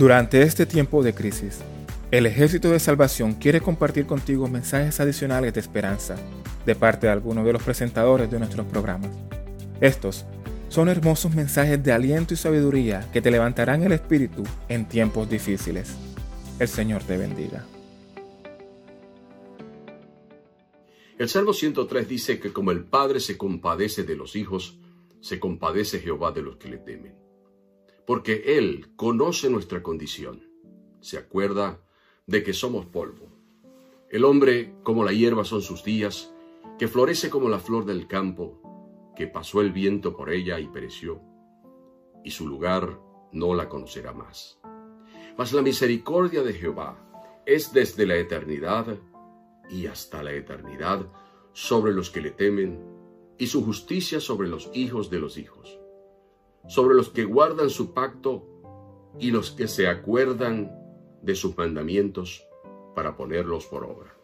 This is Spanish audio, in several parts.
Durante este tiempo de crisis, el Ejército de Salvación quiere compartir contigo mensajes adicionales de esperanza de parte de algunos de los presentadores de nuestros programas. Estos son hermosos mensajes de aliento y sabiduría que te levantarán el espíritu en tiempos difíciles. El Señor te bendiga. El Salmo 103 dice que como el Padre se compadece de los hijos, se compadece Jehová de los que le temen. Porque Él conoce nuestra condición, se acuerda de que somos polvo. El hombre como la hierba son sus días, que florece como la flor del campo, que pasó el viento por ella y pereció, y su lugar no la conocerá más. Mas la misericordia de Jehová es desde la eternidad y hasta la eternidad sobre los que le temen, y su justicia sobre los hijos de los hijos, sobre los que guardan su pacto y los que se acuerdan de sus mandamientos para ponerlos por obra.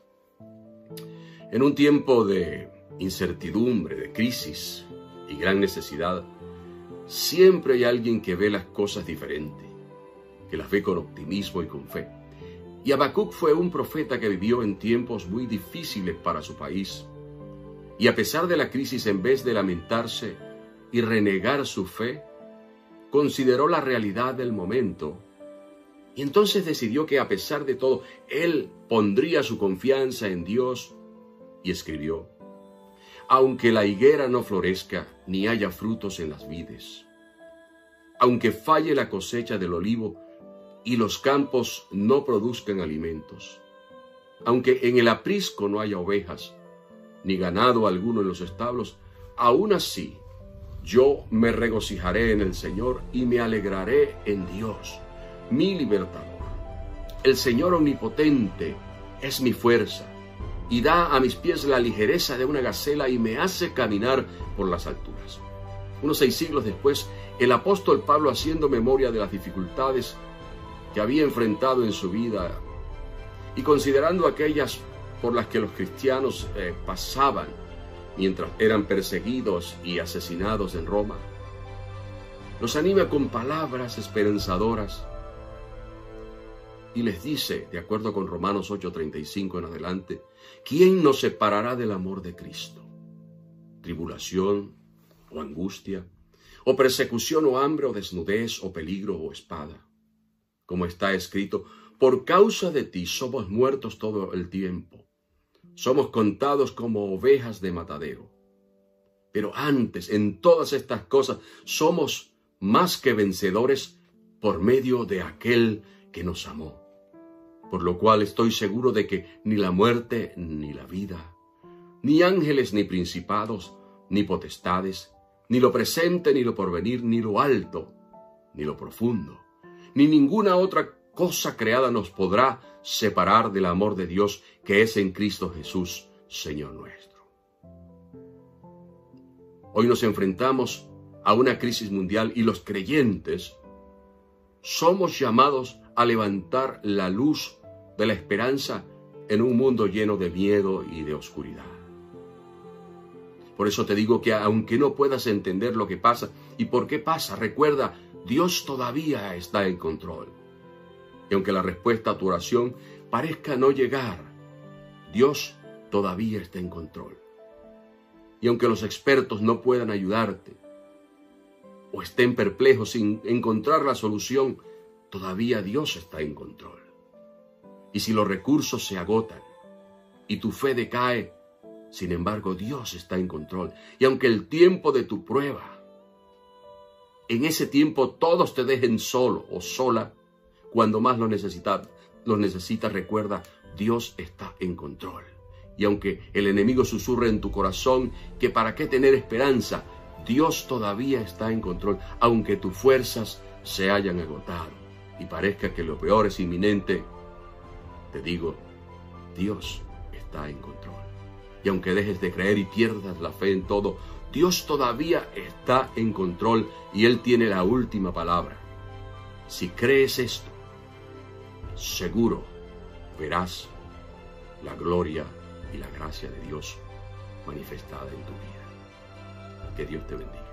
En un tiempo de incertidumbre, de crisis, y gran necesidad, siempre hay alguien que ve las cosas diferente, que las ve con optimismo y con fe. Y Habacuc fue un profeta que vivió en tiempos muy difíciles para su país. Y a pesar de la crisis, en vez de lamentarse y renegar su fe, consideró la realidad del momento. Y entonces decidió que a pesar de todo, él pondría su confianza en Dios y escribió, aunque la higuera no florezca ni haya frutos en las vides, aunque falle la cosecha del olivo y los campos no produzcan alimentos, aunque en el aprisco no haya ovejas, ni ganado alguno en los establos, aún así yo me regocijaré en el Señor y me alegraré en Dios, mi libertador. El Señor omnipotente es mi fuerza y da a mis pies la ligereza de una gacela y me hace caminar por las alturas. Unos seis siglos después, el apóstol Pablo, haciendo memoria de las dificultades que había enfrentado en su vida y considerando aquellas por las que los cristianos eh, pasaban mientras eran perseguidos y asesinados en Roma, los anima con palabras esperanzadoras y les dice, de acuerdo con Romanos 8:35 en adelante, ¿quién nos separará del amor de Cristo? ¿Tribulación o angustia? ¿O persecución o hambre o desnudez o peligro o espada? Como está escrito, por causa de ti somos muertos todo el tiempo. Somos contados como ovejas de matadero. Pero antes, en todas estas cosas, somos más que vencedores por medio de aquel que nos amó por lo cual estoy seguro de que ni la muerte ni la vida, ni ángeles ni principados, ni potestades, ni lo presente ni lo porvenir, ni lo alto, ni lo profundo, ni ninguna otra cosa creada nos podrá separar del amor de Dios que es en Cristo Jesús, Señor nuestro. Hoy nos enfrentamos a una crisis mundial y los creyentes somos llamados a levantar la luz de la esperanza en un mundo lleno de miedo y de oscuridad. Por eso te digo que aunque no puedas entender lo que pasa y por qué pasa, recuerda, Dios todavía está en control. Y aunque la respuesta a tu oración parezca no llegar, Dios todavía está en control. Y aunque los expertos no puedan ayudarte o estén perplejos sin encontrar la solución, todavía Dios está en control. Y si los recursos se agotan y tu fe decae, sin embargo Dios está en control. Y aunque el tiempo de tu prueba, en ese tiempo todos te dejen solo o sola, cuando más lo necesitas, lo necesitas, recuerda, Dios está en control. Y aunque el enemigo susurre en tu corazón que para qué tener esperanza, Dios todavía está en control, aunque tus fuerzas se hayan agotado y parezca que lo peor es inminente, te digo, Dios está en control. Y aunque dejes de creer y pierdas la fe en todo, Dios todavía está en control y Él tiene la última palabra. Si crees esto, seguro verás la gloria y la gracia de Dios manifestada en tu vida. Que Dios te bendiga.